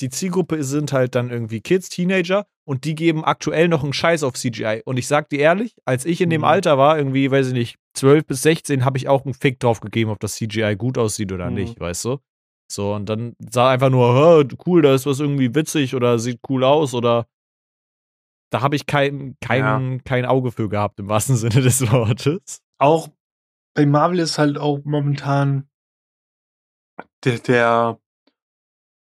die Zielgruppe sind halt dann irgendwie Kids, Teenager und die geben aktuell noch einen Scheiß auf CGI. Und ich sag dir ehrlich, als ich in dem Mhm. Alter war, irgendwie, weiß ich nicht, 12 bis 16, habe ich auch einen Fick drauf gegeben, ob das CGI gut aussieht oder Mhm. nicht, weißt du? So, und dann sah einfach nur, "Hä, cool, da ist was irgendwie witzig oder sieht cool aus oder da habe ich kein, kein, kein Auge für gehabt, im wahrsten [laughs] Sinne des Wortes. Auch bei Marvel ist halt auch momentan der, der,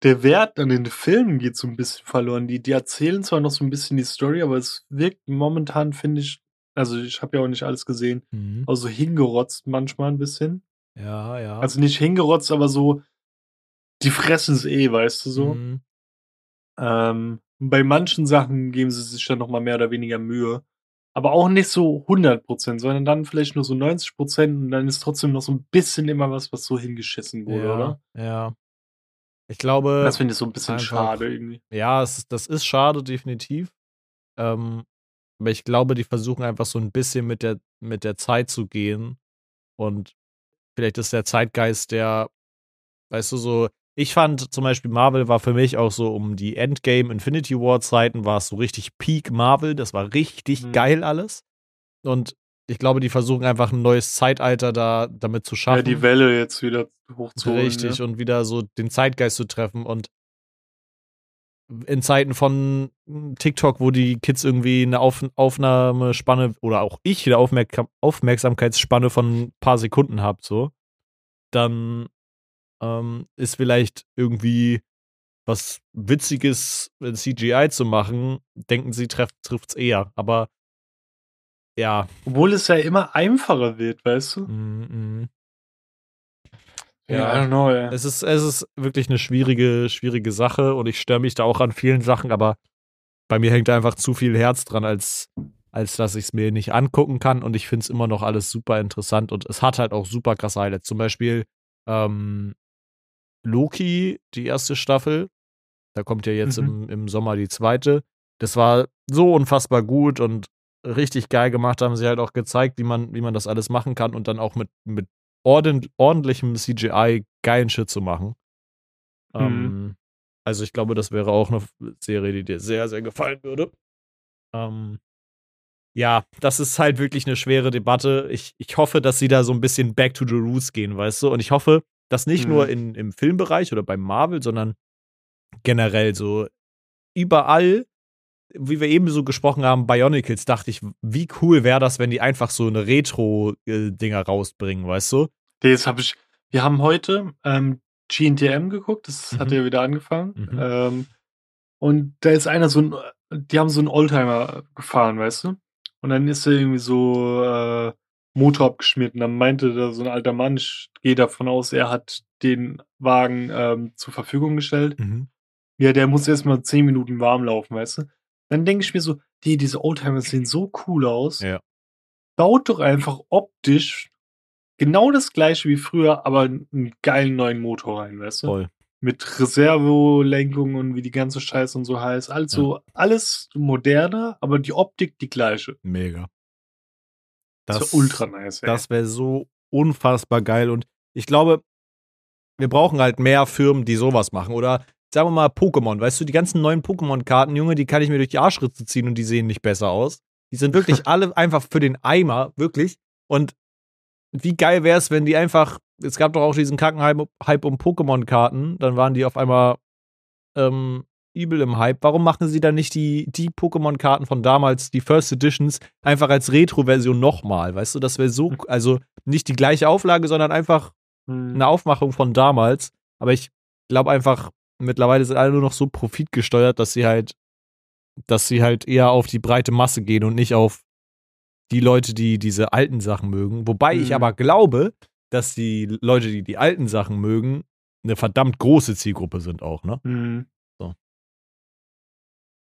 der Wert an den Filmen geht so ein bisschen verloren. Die, die erzählen zwar noch so ein bisschen die Story, aber es wirkt momentan, finde ich, also ich habe ja auch nicht alles gesehen, Mhm. also hingerotzt manchmal ein bisschen. Ja, ja. Also nicht hingerotzt, aber so, die fressen es eh, weißt du so. Mhm. Ähm, bei manchen Sachen geben sie sich dann nochmal mehr oder weniger Mühe. Aber auch nicht so 100%, sondern dann vielleicht nur so 90% und dann ist trotzdem noch so ein bisschen immer was, was so hingeschissen wurde, ja, oder? Ja. Ich glaube, Das finde ich so ein bisschen einfach- schade irgendwie. ja, es, das ist schade, definitiv. Ähm, aber ich glaube, die versuchen einfach so ein bisschen mit der, mit der Zeit zu gehen. Und vielleicht ist der Zeitgeist der, weißt du, so, ich fand zum Beispiel Marvel war für mich auch so um die Endgame Infinity War Zeiten war es so richtig Peak Marvel. Das war richtig Mhm. geil alles. Und ich glaube, die versuchen einfach ein neues Zeitalter da damit zu schaffen. Ja, die Welle jetzt wieder hochzuholen. Richtig, Ja. und wieder so den Zeitgeist zu treffen. Und in Zeiten von TikTok, wo die Kids irgendwie eine Auf Aufnahmespanne oder auch ich eine Aufmerk Aufmerksamkeitsspanne von ein paar Sekunden habe, so, dann ähm, ist vielleicht irgendwie was Witziges in CGI zu machen, denken sie, trifft es eher. Aber ja. Obwohl es ja immer einfacher wird, weißt du? Mm -mm. Ja, I don't know, ja. Es ist, es ist wirklich eine schwierige, schwierige Sache und ich störe mich da auch an vielen Sachen, aber bei mir hängt einfach zu viel Herz dran, als, als dass ich es mir nicht angucken kann und ich finde es immer noch alles super interessant und es hat halt auch super krasse Highlights. Zum Beispiel ähm, Loki, die erste Staffel, da kommt ja jetzt mhm. im, im Sommer die zweite. Das war so unfassbar gut und richtig geil gemacht, haben sie halt auch gezeigt, wie man, wie man das alles machen kann und dann auch mit, mit ordent, ordentlichem CGI geilen Shit zu machen. Mhm. Ähm, also ich glaube, das wäre auch eine Serie, die dir sehr, sehr gefallen würde. Ähm, ja, das ist halt wirklich eine schwere Debatte. Ich, ich hoffe, dass sie da so ein bisschen back to the roots gehen, weißt du? Und ich hoffe, dass nicht mhm. nur in, im Filmbereich oder beim Marvel, sondern generell so überall, wie wir eben so gesprochen haben, Bionicles, dachte ich, wie cool wäre das, wenn die einfach so eine Retro-Dinger rausbringen, weißt du? Das habe ich. Wir haben heute ähm, GNTM geguckt, das mhm. hat ja wieder angefangen. Mhm. Ähm, und da ist einer so ein, die haben so einen Oldtimer gefahren, weißt du? Und dann ist er irgendwie so äh, Motor abgeschmiert. Und dann meinte da so ein alter Mann, ich gehe davon aus, er hat den Wagen ähm, zur Verfügung gestellt. Mhm. Ja, der muss erstmal zehn Minuten warm laufen, weißt du? Dann denke ich mir so, die, diese Oldtimer sehen so cool aus. Ja. Baut doch einfach optisch genau das gleiche wie früher, aber einen geilen neuen Motor rein, weißt du? Voll. Mit Reservolenkung und wie die ganze Scheiße und so heißt. Also ja. alles moderner, aber die Optik die gleiche. Mega. Das, das ist ultra nice, ey. Das wäre so unfassbar geil und ich glaube, wir brauchen halt mehr Firmen, die sowas machen. Oder sagen wir mal Pokémon, weißt du, die ganzen neuen Pokémon-Karten, Junge, die kann ich mir durch die Arschritze ziehen und die sehen nicht besser aus. Die sind wirklich [laughs] alle einfach für den Eimer, wirklich. Und wie geil wäre es, wenn die einfach, es gab doch auch diesen Kackenhype um Pokémon-Karten, dann waren die auf einmal ähm, übel im Hype. Warum machen sie dann nicht die, die Pokémon-Karten von damals, die First Editions, einfach als Retro-Version nochmal? Weißt du, das wäre so, hm. also nicht die gleiche Auflage, sondern einfach hm. eine Aufmachung von damals. Aber ich glaube einfach, mittlerweile sind alle nur noch so profitgesteuert, dass sie halt, dass sie halt eher auf die breite Masse gehen und nicht auf die Leute, die diese alten Sachen mögen. Wobei mhm. ich aber glaube, dass die Leute, die die alten Sachen mögen, eine verdammt große Zielgruppe sind auch, ne? Mhm.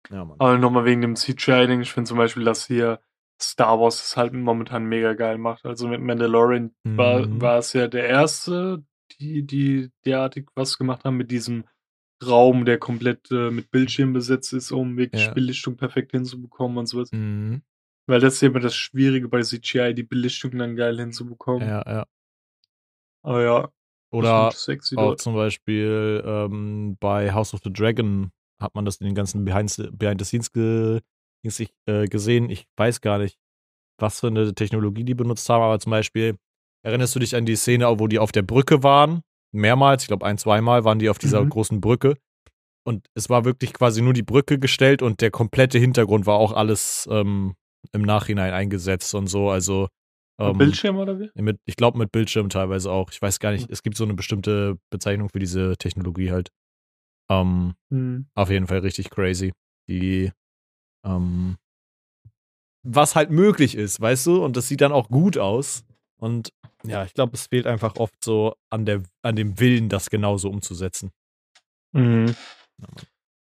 Ja, Mann. Aber nochmal wegen dem CGI-Ding, ich finde zum Beispiel, dass hier Star Wars es halt momentan mega geil macht. Also mit Mandalorian mhm. war, war es ja der erste, die, die derartig was gemacht haben mit diesem Raum, der komplett äh, mit Bildschirm besetzt ist, um wirklich ja. Belichtung perfekt hinzubekommen und sowas. Mhm. Weil das ist ja immer das Schwierige bei CGI, die Belichtung dann geil hinzubekommen. Ja, ja. Aber ja. Oder auch dort. zum Beispiel ähm, bei House of the Dragon hat man das in den ganzen Behind, Behind ge, äh, gesehen. Ich weiß gar nicht, was für eine Technologie die benutzt haben, aber zum Beispiel erinnerst du dich an die Szene, wo die auf der Brücke waren? Mehrmals, ich glaube ein, zweimal waren die auf dieser mhm. großen Brücke. Und es war wirklich quasi nur die Brücke gestellt und der komplette Hintergrund war auch alles ähm, im Nachhinein eingesetzt und so. Also ähm, Bildschirm oder wie? Mit, ich glaube mit Bildschirm teilweise auch. Ich weiß gar nicht, hm. es gibt so eine bestimmte Bezeichnung für diese Technologie halt. Ähm, hm. Auf jeden Fall richtig crazy. Die, ähm, was halt möglich ist, weißt du? Und das sieht dann auch gut aus. Und ja, ich glaube, es fehlt einfach oft so an, der, an dem Willen, das genauso umzusetzen. Mhm.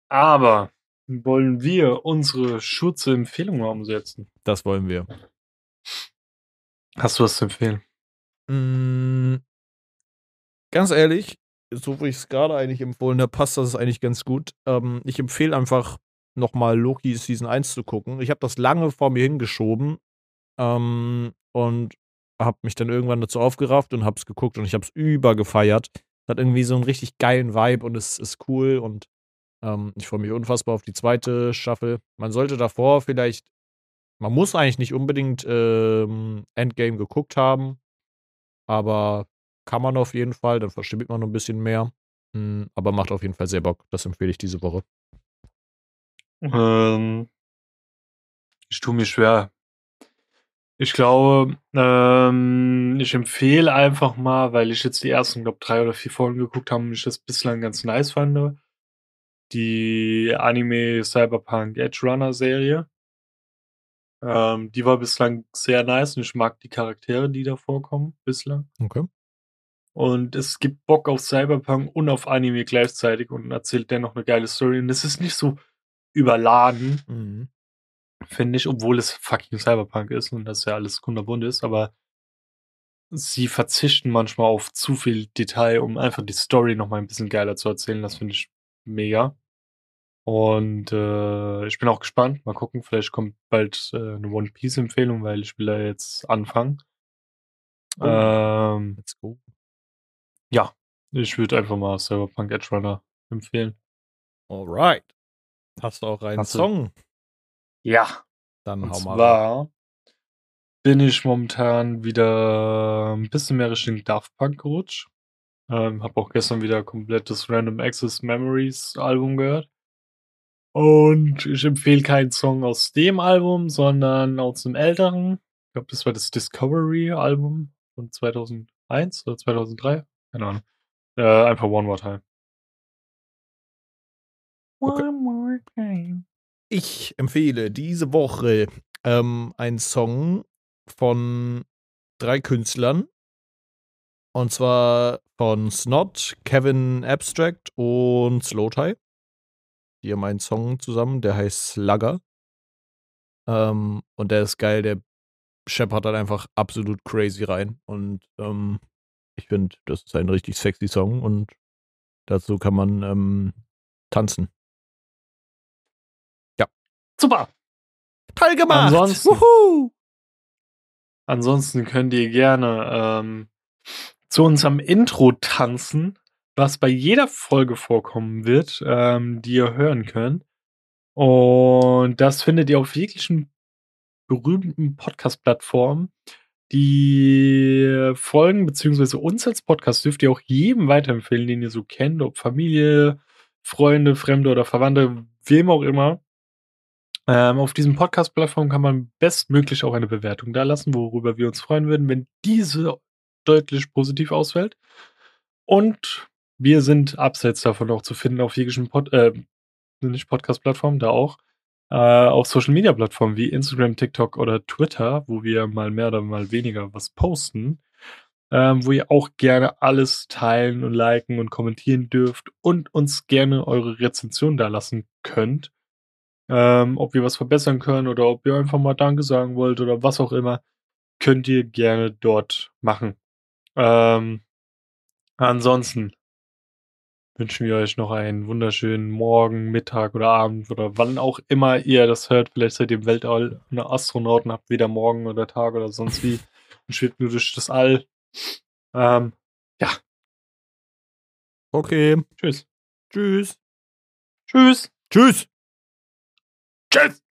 Aber wollen wir unsere Schutzempfehlungen umsetzen? Das wollen wir. Hast du was zu empfehlen? Mm, ganz ehrlich, so wie ich es gerade eigentlich empfohlen habe, passt das eigentlich ganz gut. Ähm, ich empfehle einfach nochmal Loki Season 1 zu gucken. Ich habe das lange vor mir hingeschoben ähm, und habe mich dann irgendwann dazu aufgerafft und habe es geguckt und ich habe es übergefeiert. Hat irgendwie so einen richtig geilen Vibe und es ist cool und ähm, ich freue mich unfassbar auf die zweite Staffel. Man sollte davor vielleicht, man muss eigentlich nicht unbedingt ähm, Endgame geguckt haben, aber kann man auf jeden Fall, dann versteht man noch ein bisschen mehr. Mhm, aber macht auf jeden Fall sehr Bock. Das empfehle ich diese Woche. Ähm, ich tue mir schwer. Ich glaube, ähm, ich empfehle einfach mal, weil ich jetzt die ersten, glaube drei oder vier Folgen geguckt habe und ich das bislang ganz nice fand, die Anime Cyberpunk Edge Runner Serie. Ähm, die war bislang sehr nice und ich mag die Charaktere, die da vorkommen, bislang. Okay. Und es gibt Bock auf Cyberpunk und auf Anime gleichzeitig und erzählt dennoch eine geile Story. Und es ist nicht so überladen, Mhm. finde ich, obwohl es fucking Cyberpunk ist und das ja alles kunderbunt ist, aber sie verzichten manchmal auf zu viel Detail, um einfach die Story noch mal ein bisschen geiler zu erzählen. Das finde ich mega. Und äh, ich bin auch gespannt. Mal gucken, vielleicht kommt bald äh, eine One Piece Empfehlung, weil ich will da jetzt anfangen. Oh. Ähm, Let's go. Ja, ich würde einfach mal Cyberpunk Edge Runner empfehlen. Alright. Hast du auch einen Hast du- Song? Ja, Dann und hau mal rein. zwar bin ich momentan wieder ein bisschen mehr Richtung Daft Punk gerutscht. Ähm, hab auch gestern wieder komplett das Random Access Memories Album gehört. Und ich empfehle keinen Song aus dem Album, sondern aus dem älteren. Ich glaube, das war das Discovery Album von 2001 oder 2003. Keine Ahnung. Äh, einfach One More Time. Okay. One More Time. Ich empfehle diese Woche ähm, einen Song von drei Künstlern. Und zwar von Snot, Kevin Abstract und Slowtie. Die haben einen Song zusammen, der heißt Slugger. Ähm, und der ist geil, der scheppert dann einfach absolut crazy rein. Und ähm, ich finde, das ist ein richtig sexy Song und dazu kann man ähm, tanzen. Super. Toll gemacht! Ansonsten- Wuhu! Ansonsten könnt ihr gerne ähm, zu unserem Intro tanzen, was bei jeder Folge vorkommen wird, ähm, die ihr hören könnt. Und das findet ihr auf jeglichen berühmten Podcast-Plattformen. Die Folgen beziehungsweise uns als Podcast dürft ihr auch jedem weiterempfehlen, den ihr so kennt, ob Familie, Freunde, Fremde oder Verwandte, wem auch immer. Ähm, auf diesen Podcast-Plattformen kann man bestmöglich auch eine Bewertung da lassen, worüber wir uns freuen würden, wenn diese deutlich positiv ausfällt. Und wir sind abseits davon auch zu finden auf jeglichen Pod äh, Podcast-Plattformen, da auch. Äh, auf Social-Media-Plattformen wie Instagram, TikTok oder Twitter, wo wir mal mehr oder mal weniger was posten. Ähm, wo ihr auch gerne alles teilen und liken und kommentieren dürft und uns gerne eure Rezension da lassen könnt ähm, ob wir was verbessern können oder ob ihr einfach mal Danke sagen wollt oder was auch immer, könnt ihr gerne dort machen. Ähm, ansonsten wünschen wir euch noch einen wunderschönen Morgen, Mittag oder Abend oder wann auch immer ihr das hört. Vielleicht seid ihr im Weltall eine Astronauten, habt weder Morgen oder Tag oder sonst wie und schwebt nur durch das All. Ähm, Okay. tschüss. Tschüss. Tschüss. Tschüss. Tschüss.